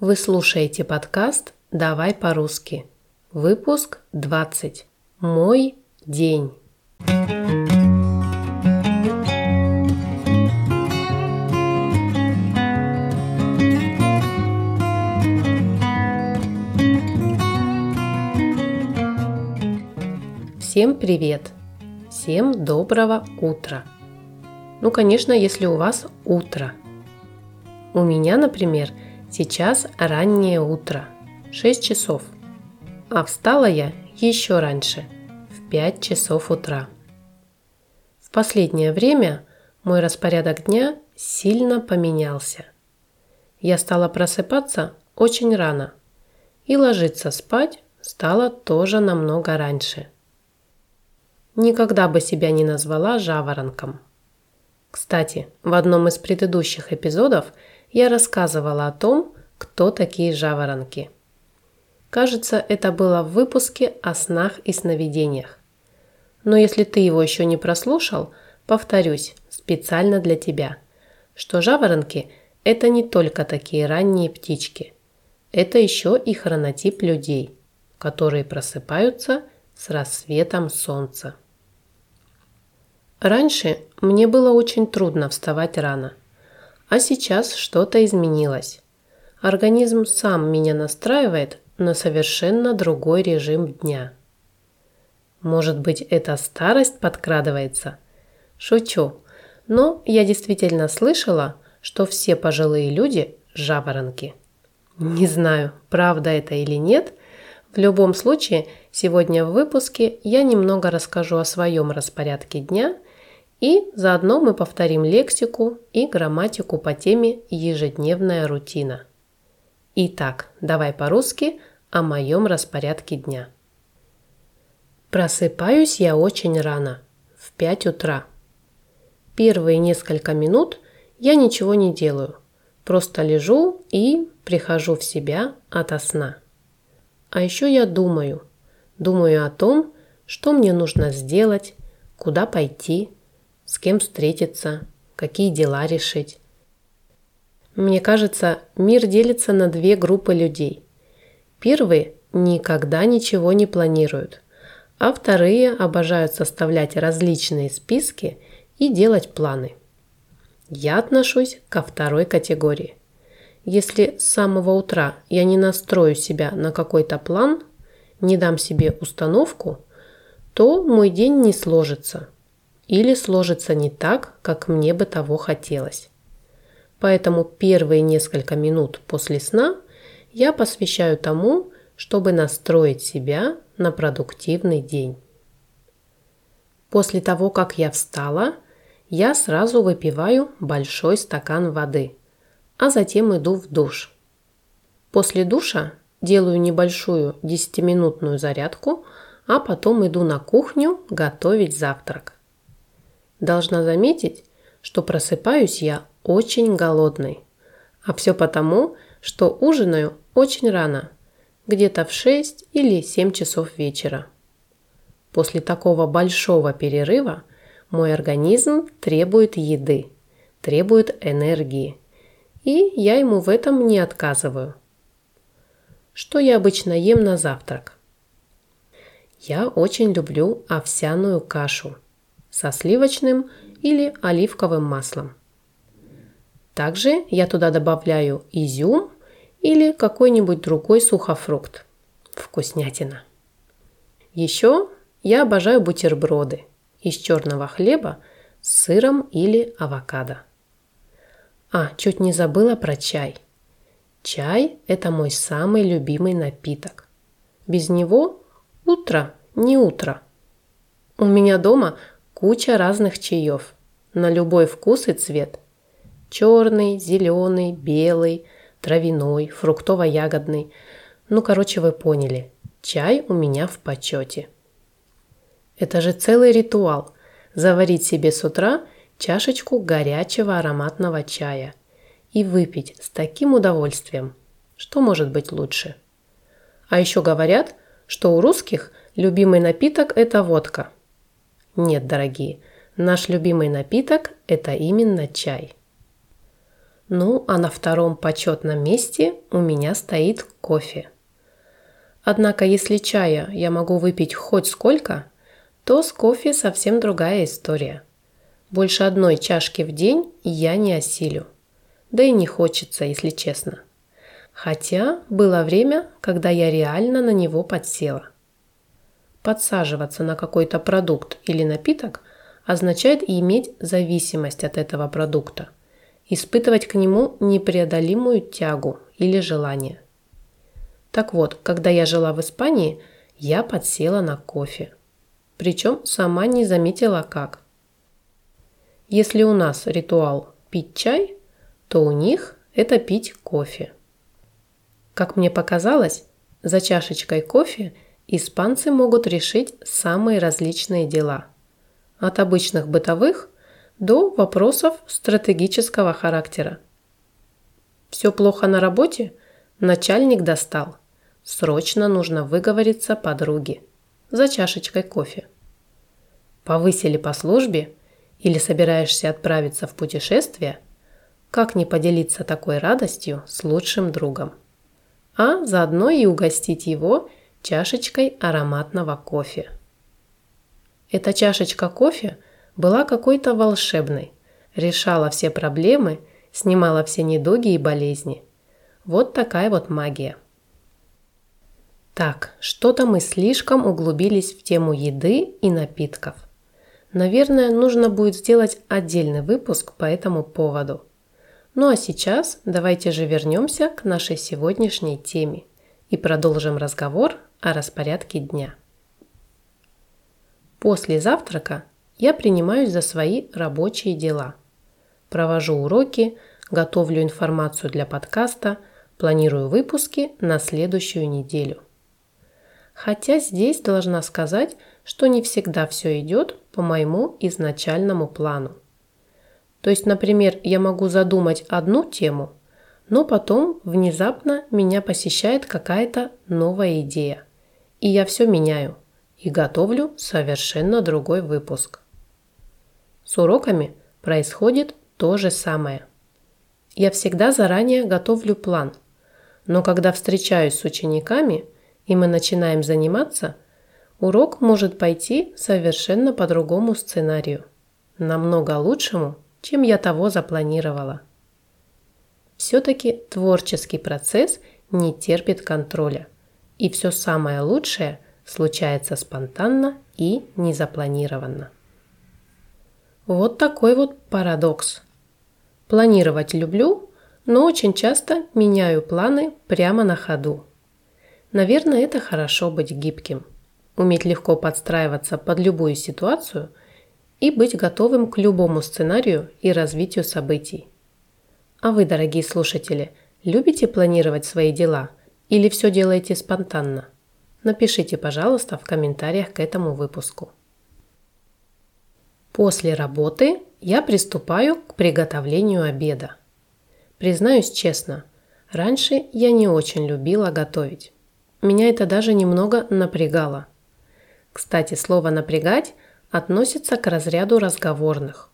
Вы слушаете подкаст «Давай по-русски». Выпуск 20. Мой день. Всем привет! Всем доброго утра! Ну, конечно, если у вас утро. У меня, например, сейчас раннее утро, 6 часов. А встала я еще раньше, в 5 часов утра. В последнее время мой распорядок дня сильно поменялся. Я стала просыпаться очень рано и ложиться спать стала тоже намного раньше. Никогда бы себя не назвала жаворонком – кстати, в одном из предыдущих эпизодов я рассказывала о том, кто такие жаворонки. Кажется, это было в выпуске о снах и сновидениях. Но если ты его еще не прослушал, повторюсь, специально для тебя, что жаворонки – это не только такие ранние птички. Это еще и хронотип людей, которые просыпаются с рассветом солнца. Раньше мне было очень трудно вставать рано, а сейчас что-то изменилось. Организм сам меня настраивает на совершенно другой режим дня. Может быть, это старость подкрадывается? Шучу. Но я действительно слышала, что все пожилые люди – жаворонки. Не знаю, правда это или нет. В любом случае, сегодня в выпуске я немного расскажу о своем распорядке дня – и заодно мы повторим лексику и грамматику по теме «Ежедневная рутина». Итак, давай по-русски о моем распорядке дня. Просыпаюсь я очень рано, в 5 утра. Первые несколько минут я ничего не делаю, просто лежу и прихожу в себя ото сна. А еще я думаю, думаю о том, что мне нужно сделать, куда пойти – с кем встретиться, какие дела решить. Мне кажется, мир делится на две группы людей. Первые никогда ничего не планируют, а вторые обожают составлять различные списки и делать планы. Я отношусь ко второй категории. Если с самого утра я не настрою себя на какой-то план, не дам себе установку, то мой день не сложится – или сложится не так, как мне бы того хотелось. Поэтому первые несколько минут после сна я посвящаю тому, чтобы настроить себя на продуктивный день. После того, как я встала, я сразу выпиваю большой стакан воды, а затем иду в душ. После душа делаю небольшую 10-минутную зарядку, а потом иду на кухню готовить завтрак. Должна заметить, что просыпаюсь я очень голодной. А все потому, что ужинаю очень рано, где-то в 6 или 7 часов вечера. После такого большого перерыва мой организм требует еды, требует энергии, и я ему в этом не отказываю. Что я обычно ем на завтрак? Я очень люблю овсяную кашу – со сливочным или оливковым маслом. Также я туда добавляю изюм или какой-нибудь другой сухофрукт. Вкуснятина. Еще я обожаю бутерброды из черного хлеба с сыром или авокадо. А, чуть не забыла про чай. Чай – это мой самый любимый напиток. Без него утро не утро. У меня дома Куча разных чаев на любой вкус и цвет. Черный, зеленый, белый, травяной, фруктово-ягодный. Ну, короче, вы поняли. Чай у меня в почете. Это же целый ритуал. Заварить себе с утра чашечку горячего ароматного чая и выпить с таким удовольствием. Что может быть лучше? А еще говорят, что у русских любимый напиток – это водка – нет, дорогие, наш любимый напиток – это именно чай. Ну, а на втором почетном месте у меня стоит кофе. Однако, если чая я могу выпить хоть сколько, то с кофе совсем другая история. Больше одной чашки в день я не осилю. Да и не хочется, если честно. Хотя было время, когда я реально на него подсела. Подсаживаться на какой-то продукт или напиток означает иметь зависимость от этого продукта, испытывать к нему непреодолимую тягу или желание. Так вот, когда я жила в Испании, я подсела на кофе. Причем сама не заметила как. Если у нас ритуал пить чай, то у них это пить кофе. Как мне показалось, за чашечкой кофе испанцы могут решить самые различные дела. От обычных бытовых до вопросов стратегического характера. Все плохо на работе? Начальник достал. Срочно нужно выговориться подруге. За чашечкой кофе. Повысили по службе или собираешься отправиться в путешествие? Как не поделиться такой радостью с лучшим другом? а заодно и угостить его чашечкой ароматного кофе. Эта чашечка кофе была какой-то волшебной, решала все проблемы, снимала все недуги и болезни. Вот такая вот магия. Так, что-то мы слишком углубились в тему еды и напитков. Наверное, нужно будет сделать отдельный выпуск по этому поводу – ну а сейчас давайте же вернемся к нашей сегодняшней теме и продолжим разговор о распорядке дня. После завтрака я принимаюсь за свои рабочие дела. Провожу уроки, готовлю информацию для подкаста, планирую выпуски на следующую неделю. Хотя здесь должна сказать, что не всегда все идет по моему изначальному плану. То есть, например, я могу задумать одну тему, но потом внезапно меня посещает какая-то новая идея. И я все меняю и готовлю совершенно другой выпуск. С уроками происходит то же самое. Я всегда заранее готовлю план, но когда встречаюсь с учениками и мы начинаем заниматься, урок может пойти совершенно по другому сценарию, намного лучшему, чем я того запланировала. Все-таки творческий процесс не терпит контроля, и все самое лучшее случается спонтанно и незапланированно. Вот такой вот парадокс. Планировать люблю, но очень часто меняю планы прямо на ходу. Наверное, это хорошо быть гибким. Уметь легко подстраиваться под любую ситуацию и быть готовым к любому сценарию и развитию событий. А вы, дорогие слушатели, любите планировать свои дела или все делаете спонтанно? Напишите, пожалуйста, в комментариях к этому выпуску. После работы я приступаю к приготовлению обеда. Признаюсь честно, раньше я не очень любила готовить. Меня это даже немного напрягало. Кстати, слово «напрягать» относится к разряду разговорных.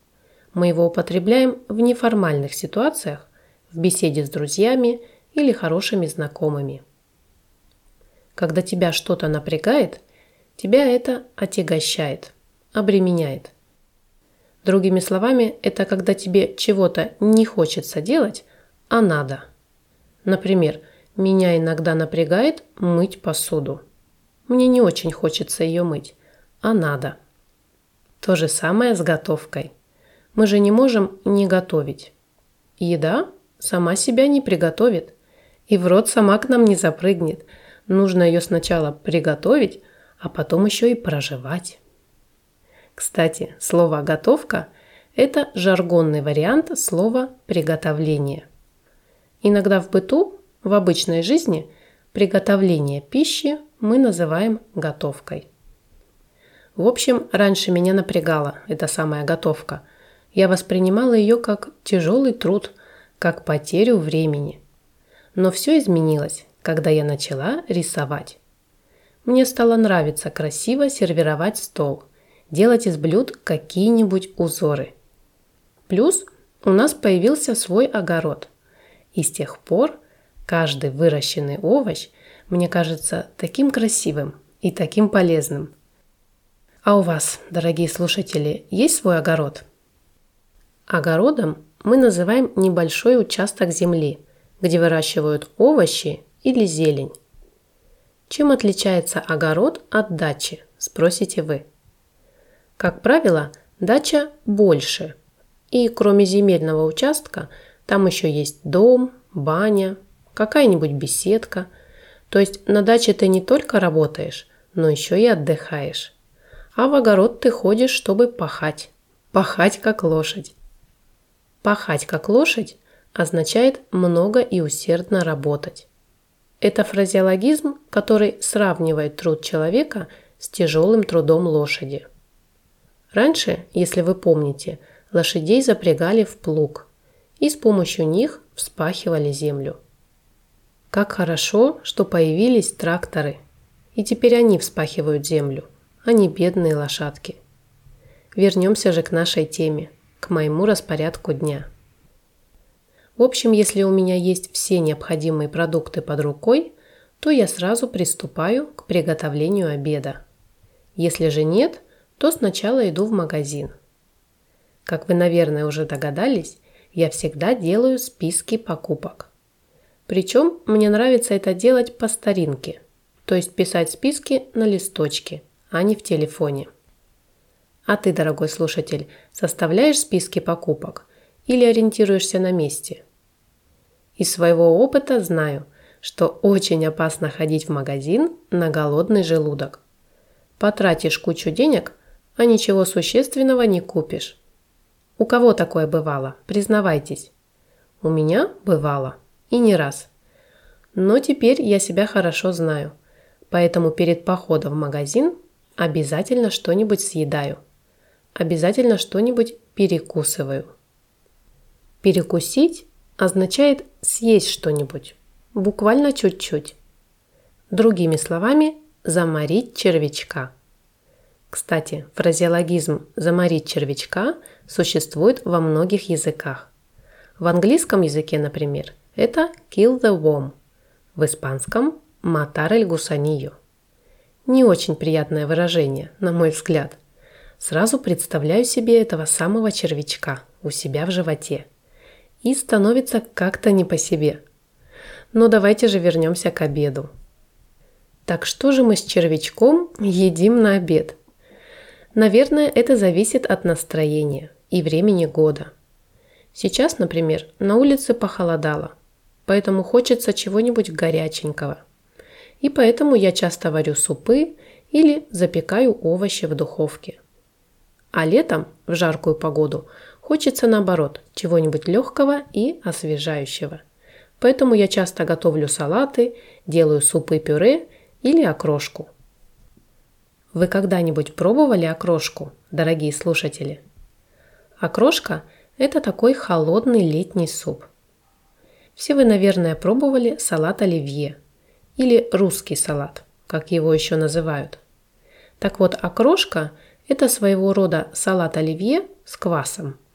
Мы его употребляем в неформальных ситуациях, в беседе с друзьями или хорошими знакомыми. Когда тебя что-то напрягает, тебя это отягощает, обременяет. Другими словами, это когда тебе чего-то не хочется делать, а надо. Например, меня иногда напрягает мыть посуду. Мне не очень хочется ее мыть, а надо. То же самое с готовкой. Мы же не можем не готовить. Еда сама себя не приготовит. И в рот сама к нам не запрыгнет. Нужно ее сначала приготовить, а потом еще и проживать. Кстати, слово «готовка» – это жаргонный вариант слова «приготовление». Иногда в быту, в обычной жизни, приготовление пищи мы называем готовкой. В общем, раньше меня напрягала эта самая готовка. Я воспринимала ее как тяжелый труд, как потерю времени. Но все изменилось, когда я начала рисовать. Мне стало нравиться красиво сервировать стол, делать из блюд какие-нибудь узоры. Плюс у нас появился свой огород. И с тех пор каждый выращенный овощ мне кажется таким красивым и таким полезным. А у вас, дорогие слушатели, есть свой огород? Огородом мы называем небольшой участок земли, где выращивают овощи или зелень. Чем отличается огород от дачи, спросите вы. Как правило, дача больше. И кроме земельного участка, там еще есть дом, баня, какая-нибудь беседка. То есть на даче ты не только работаешь, но еще и отдыхаешь. А в огород ты ходишь, чтобы пахать. Пахать как лошадь. Пахать как лошадь означает много и усердно работать. Это фразеологизм, который сравнивает труд человека с тяжелым трудом лошади. Раньше, если вы помните, лошадей запрягали в плуг и с помощью них вспахивали землю. Как хорошо, что появились тракторы, и теперь они вспахивают землю, а не бедные лошадки. Вернемся же к нашей теме, к моему распорядку дня. В общем, если у меня есть все необходимые продукты под рукой, то я сразу приступаю к приготовлению обеда. Если же нет, то сначала иду в магазин. Как вы, наверное, уже догадались, я всегда делаю списки покупок. Причем мне нравится это делать по старинке, то есть писать списки на листочке, а не в телефоне. А ты, дорогой слушатель, составляешь списки покупок или ориентируешься на месте? Из своего опыта знаю, что очень опасно ходить в магазин на голодный желудок. Потратишь кучу денег, а ничего существенного не купишь. У кого такое бывало? Признавайтесь. У меня бывало. И не раз. Но теперь я себя хорошо знаю. Поэтому перед походом в магазин обязательно что-нибудь съедаю. Обязательно что-нибудь перекусываю. Перекусить означает съесть что-нибудь, буквально чуть-чуть. Другими словами, заморить червячка. Кстати, фразеологизм «заморить червячка» существует во многих языках. В английском языке, например, это kill the worm, в испанском matar el gusanillo. Не очень приятное выражение, на мой взгляд. Сразу представляю себе этого самого червячка у себя в животе – и становится как-то не по себе. Но давайте же вернемся к обеду. Так что же мы с червячком едим на обед? Наверное, это зависит от настроения и времени года. Сейчас, например, на улице похолодало, поэтому хочется чего-нибудь горяченького. И поэтому я часто варю супы или запекаю овощи в духовке. А летом, в жаркую погоду, Хочется наоборот, чего-нибудь легкого и освежающего. Поэтому я часто готовлю салаты, делаю супы-пюре или окрошку. Вы когда-нибудь пробовали окрошку, дорогие слушатели? Окрошка – это такой холодный летний суп. Все вы, наверное, пробовали салат оливье или русский салат, как его еще называют. Так вот, окрошка – это своего рода салат оливье с квасом –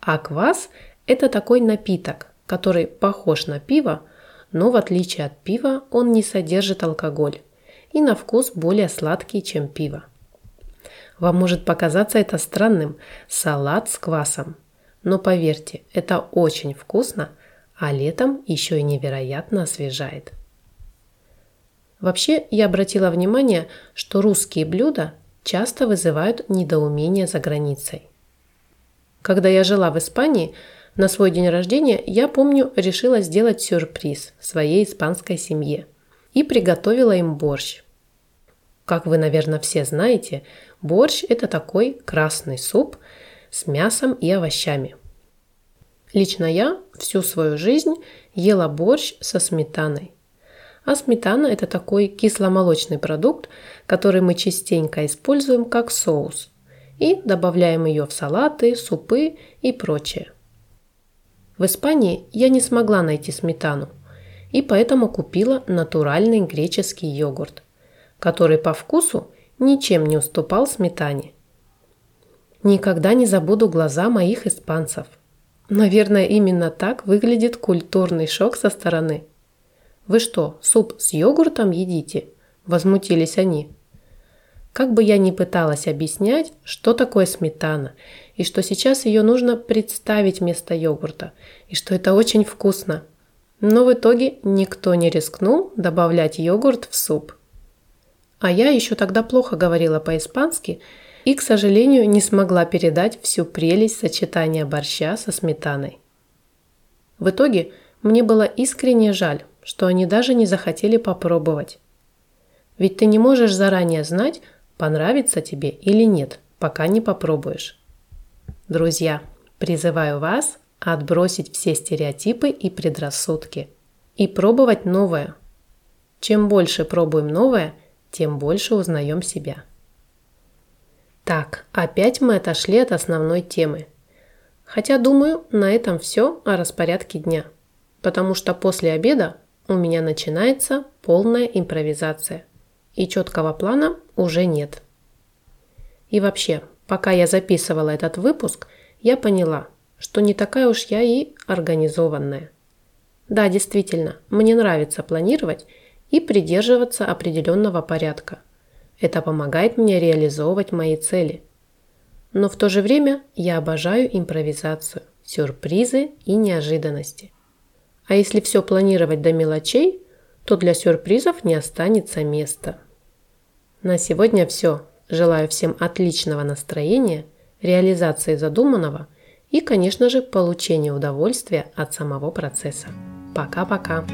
а квас – это такой напиток, который похож на пиво, но в отличие от пива он не содержит алкоголь и на вкус более сладкий, чем пиво. Вам может показаться это странным – салат с квасом. Но поверьте, это очень вкусно, а летом еще и невероятно освежает. Вообще, я обратила внимание, что русские блюда часто вызывают недоумение за границей. Когда я жила в Испании, на свой день рождения, я помню, решила сделать сюрприз своей испанской семье и приготовила им борщ. Как вы, наверное, все знаете, борщ – это такой красный суп с мясом и овощами. Лично я всю свою жизнь ела борщ со сметаной. А сметана – это такой кисломолочный продукт, который мы частенько используем как соус и добавляем ее в салаты, супы и прочее. В Испании я не смогла найти сметану, и поэтому купила натуральный греческий йогурт, который по вкусу ничем не уступал сметане. Никогда не забуду глаза моих испанцев. Наверное, именно так выглядит культурный шок со стороны. «Вы что, суп с йогуртом едите?» – возмутились они. Как бы я ни пыталась объяснять, что такое сметана, и что сейчас ее нужно представить вместо йогурта, и что это очень вкусно. Но в итоге никто не рискнул добавлять йогурт в суп. А я еще тогда плохо говорила по-испански и, к сожалению, не смогла передать всю прелесть сочетания борща со сметаной. В итоге мне было искренне жаль, что они даже не захотели попробовать. Ведь ты не можешь заранее знать, понравится тебе или нет, пока не попробуешь. Друзья, призываю вас отбросить все стереотипы и предрассудки и пробовать новое. Чем больше пробуем новое, тем больше узнаем себя. Так, опять мы отошли от основной темы. Хотя, думаю, на этом все о распорядке дня. Потому что после обеда у меня начинается полная импровизация и четкого плана уже нет. И вообще, пока я записывала этот выпуск, я поняла, что не такая уж я и организованная. Да, действительно, мне нравится планировать и придерживаться определенного порядка. Это помогает мне реализовывать мои цели. Но в то же время я обожаю импровизацию, сюрпризы и неожиданности. А если все планировать до мелочей, то для сюрпризов не останется места. На сегодня все. Желаю всем отличного настроения, реализации задуманного и, конечно же, получения удовольствия от самого процесса. Пока-пока!